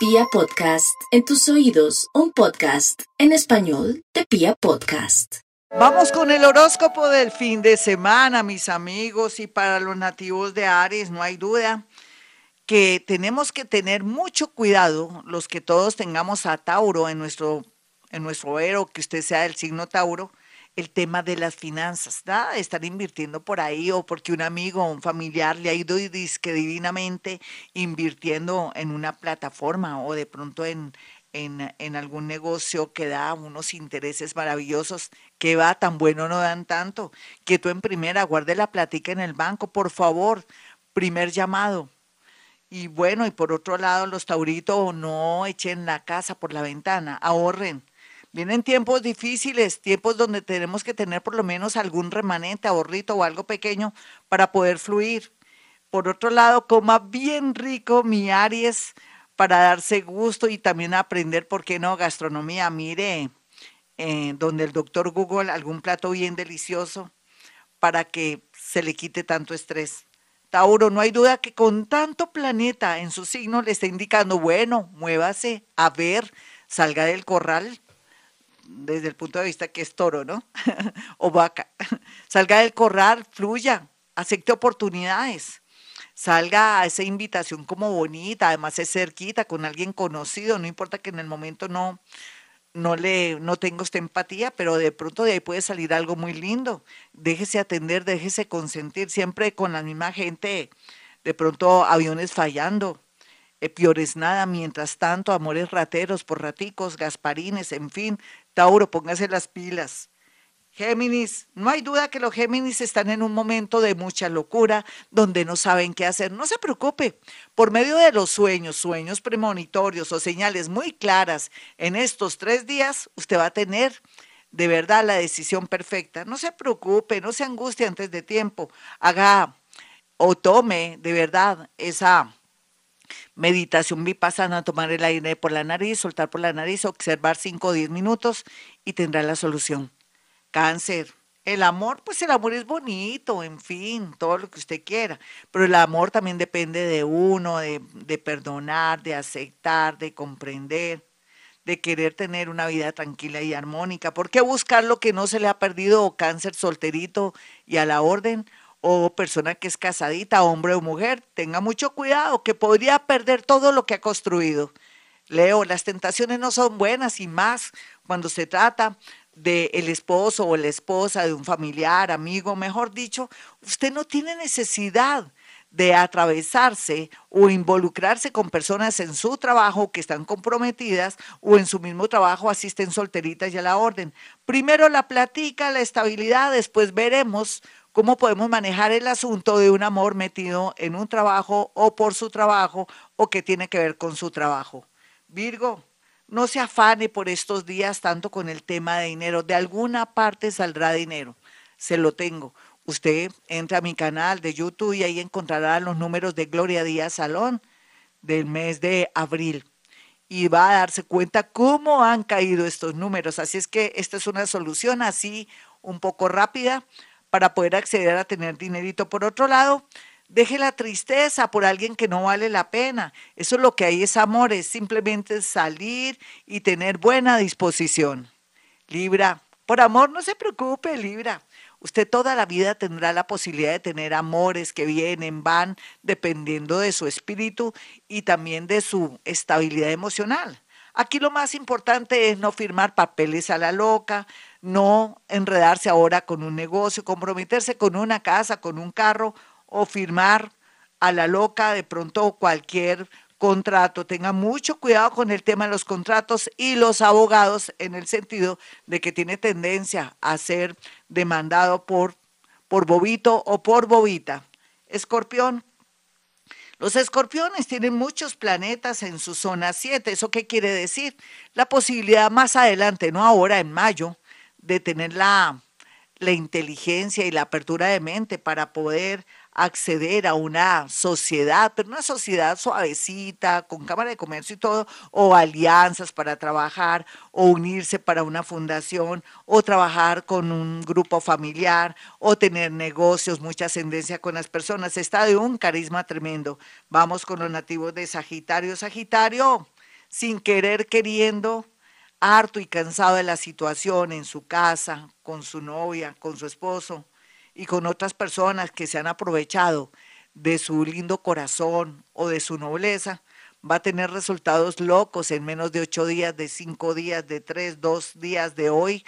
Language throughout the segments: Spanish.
Pia Podcast, en tus oídos, un podcast en español de Pia Podcast. Vamos con el horóscopo del fin de semana, mis amigos, y para los nativos de Aries, no hay duda que tenemos que tener mucho cuidado, los que todos tengamos a Tauro en nuestro, en nuestro que usted sea del signo Tauro, el tema de las finanzas, nada estar invirtiendo por ahí o porque un amigo o un familiar le ha ido disque divinamente invirtiendo en una plataforma o de pronto en, en, en, algún negocio que da unos intereses maravillosos, que va tan bueno no dan tanto, que tú en primera guarde la platica en el banco, por favor, primer llamado. Y bueno, y por otro lado, los tauritos no echen la casa por la ventana, ahorren Vienen tiempos difíciles, tiempos donde tenemos que tener por lo menos algún remanente, ahorrito o algo pequeño para poder fluir. Por otro lado, coma bien rico mi Aries para darse gusto y también aprender, ¿por qué no? Gastronomía. Mire, eh, donde el doctor Google, algún plato bien delicioso para que se le quite tanto estrés. Tauro, no hay duda que con tanto planeta en su signo le está indicando, bueno, muévase, a ver, salga del corral, desde el punto de vista que es toro, ¿no? o vaca. Salga del corral, fluya, acepte oportunidades. Salga a esa invitación como bonita, además es cerquita, con alguien conocido, no importa que en el momento no, no le no tenga usted empatía, pero de pronto de ahí puede salir algo muy lindo. Déjese atender, déjese consentir, siempre con la misma gente, de pronto aviones fallando, eh, peores nada, mientras tanto, amores rateros, por raticos, gasparines, en fin, Tauro, póngase las pilas. Géminis, no hay duda que los Géminis están en un momento de mucha locura, donde no saben qué hacer. No se preocupe, por medio de los sueños, sueños premonitorios o señales muy claras, en estos tres días usted va a tener de verdad la decisión perfecta. No se preocupe, no se angustie antes de tiempo. Haga o tome de verdad esa Meditación vipassana, tomar el aire por la nariz, soltar por la nariz, observar 5 o 10 minutos y tendrá la solución. Cáncer. El amor, pues el amor es bonito, en fin, todo lo que usted quiera, pero el amor también depende de uno, de, de perdonar, de aceptar, de comprender, de querer tener una vida tranquila y armónica. ¿Por qué buscar lo que no se le ha perdido cáncer solterito y a la orden? O persona que es casadita, hombre o mujer, tenga mucho cuidado, que podría perder todo lo que ha construido. Leo, las tentaciones no son buenas y más cuando se trata del el esposo o la esposa de un familiar, amigo, mejor dicho, usted no tiene necesidad de atravesarse o involucrarse con personas en su trabajo que están comprometidas o en su mismo trabajo asisten solteritas y a la orden. Primero la platica, la estabilidad, después veremos cómo podemos manejar el asunto de un amor metido en un trabajo o por su trabajo o que tiene que ver con su trabajo. Virgo, no se afane por estos días tanto con el tema de dinero. De alguna parte saldrá dinero. Se lo tengo. Usted entra a mi canal de YouTube y ahí encontrará los números de Gloria Díaz Salón del mes de abril. Y va a darse cuenta cómo han caído estos números. Así es que esta es una solución así un poco rápida para poder acceder a tener dinerito. Por otro lado, deje la tristeza por alguien que no vale la pena. Eso es lo que hay es amor, es simplemente salir y tener buena disposición. Libra, por amor no se preocupe, Libra. Usted toda la vida tendrá la posibilidad de tener amores que vienen, van, dependiendo de su espíritu y también de su estabilidad emocional. Aquí lo más importante es no firmar papeles a la loca, no enredarse ahora con un negocio, comprometerse con una casa, con un carro o firmar a la loca de pronto cualquier contrato. Tenga mucho cuidado con el tema de los contratos y los abogados en el sentido de que tiene tendencia a ser demandado por, por bobito o por bobita. Escorpión. Los escorpiones tienen muchos planetas en su zona 7. ¿Eso qué quiere decir? La posibilidad más adelante, no ahora en mayo, de tener la, la inteligencia y la apertura de mente para poder acceder a una sociedad, pero una sociedad suavecita, con cámara de comercio y todo, o alianzas para trabajar, o unirse para una fundación, o trabajar con un grupo familiar, o tener negocios, mucha ascendencia con las personas. Está de un carisma tremendo. Vamos con los nativos de Sagitario. Sagitario, sin querer queriendo, harto y cansado de la situación en su casa, con su novia, con su esposo y con otras personas que se han aprovechado de su lindo corazón o de su nobleza, va a tener resultados locos en menos de ocho días, de cinco días, de tres, dos días de hoy,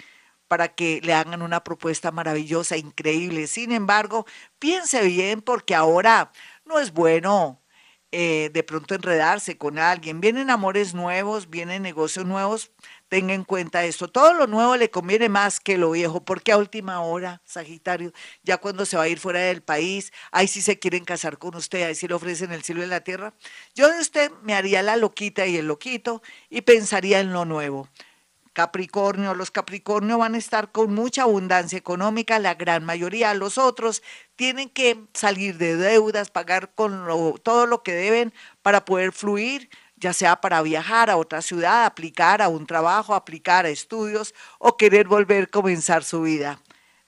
para que le hagan una propuesta maravillosa, increíble. Sin embargo, piense bien porque ahora no es bueno eh, de pronto enredarse con alguien. Vienen amores nuevos, vienen negocios nuevos, tenga en cuenta esto. Todo lo nuevo le conviene más que lo viejo, porque a última hora, Sagitario, ya cuando se va a ir fuera del país, ahí sí se quieren casar con usted, ahí sí le ofrecen el cielo y la tierra. Yo de usted me haría la loquita y el loquito y pensaría en lo nuevo. Capricornio, los Capricornio van a estar con mucha abundancia económica, la gran mayoría, los otros tienen que salir de deudas, pagar con todo lo que deben para poder fluir, ya sea para viajar a otra ciudad, aplicar a un trabajo, aplicar a estudios o querer volver a comenzar su vida.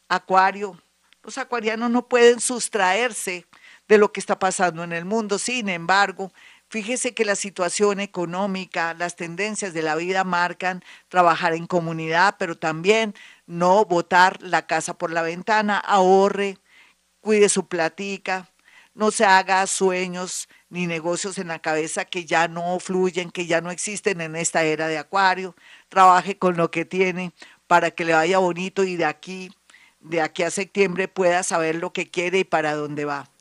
Acuario, los acuarianos no pueden sustraerse de lo que está pasando en el mundo, sin embargo, Fíjese que la situación económica, las tendencias de la vida marcan trabajar en comunidad, pero también no botar la casa por la ventana, ahorre, cuide su platica, no se haga sueños ni negocios en la cabeza que ya no fluyen, que ya no existen en esta era de acuario, trabaje con lo que tiene para que le vaya bonito y de aquí, de aquí a septiembre pueda saber lo que quiere y para dónde va.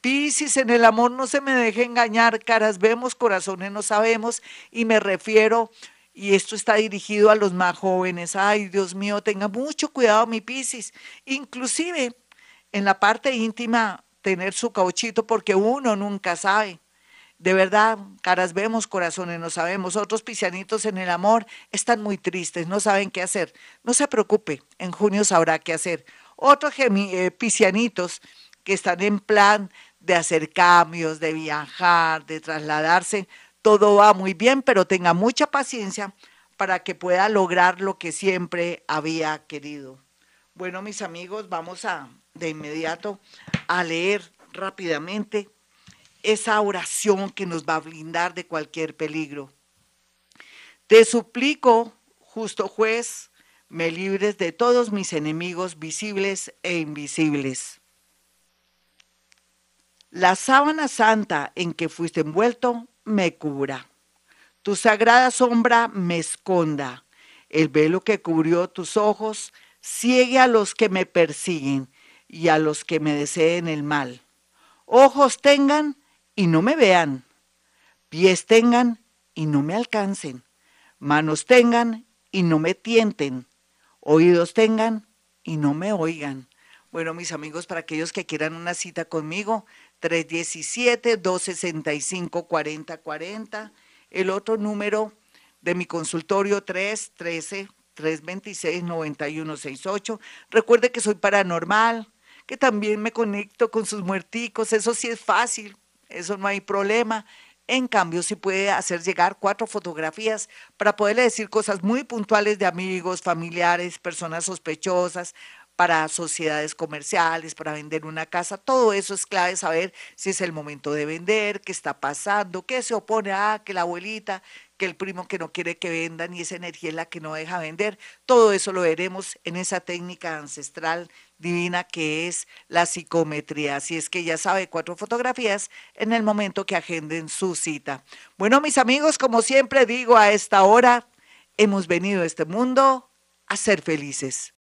Piscis, en el amor no se me deje engañar, caras vemos, corazones no sabemos, y me refiero, y esto está dirigido a los más jóvenes, ay Dios mío, tenga mucho cuidado mi Piscis, inclusive en la parte íntima, tener su cauchito porque uno nunca sabe. De verdad, caras vemos, corazones no sabemos. Otros piscianitos en el amor están muy tristes, no saben qué hacer. No se preocupe, en junio sabrá qué hacer. Otros eh, piscianitos que están en plan de hacer cambios, de viajar, de trasladarse. Todo va muy bien, pero tenga mucha paciencia para que pueda lograr lo que siempre había querido. Bueno, mis amigos, vamos a de inmediato a leer rápidamente esa oración que nos va a blindar de cualquier peligro. Te suplico, justo juez, me libres de todos mis enemigos visibles e invisibles la sábana santa en que fuiste envuelto me cubra. Tu sagrada sombra me esconda. El velo que cubrió tus ojos ciegue a los que me persiguen y a los que me deseen el mal. Ojos tengan y no me vean. Pies tengan y no me alcancen. Manos tengan y no me tienten. Oídos tengan y no me oigan. Bueno, mis amigos, para aquellos que quieran una cita conmigo, 317-265-4040. El otro número de mi consultorio 313-326-9168. Recuerde que soy paranormal, que también me conecto con sus muerticos. Eso sí es fácil, eso no hay problema. En cambio, sí puede hacer llegar cuatro fotografías para poderle decir cosas muy puntuales de amigos, familiares, personas sospechosas, para sociedades comerciales, para vender una casa, todo eso es clave saber si es el momento de vender, qué está pasando, qué se opone a que la abuelita, que el primo que no quiere que vendan y esa energía es la que no deja vender. Todo eso lo veremos en esa técnica ancestral divina que es la psicometría. Así es que ya sabe, cuatro fotografías en el momento que agenden su cita. Bueno, mis amigos, como siempre digo a esta hora, hemos venido a este mundo a ser felices.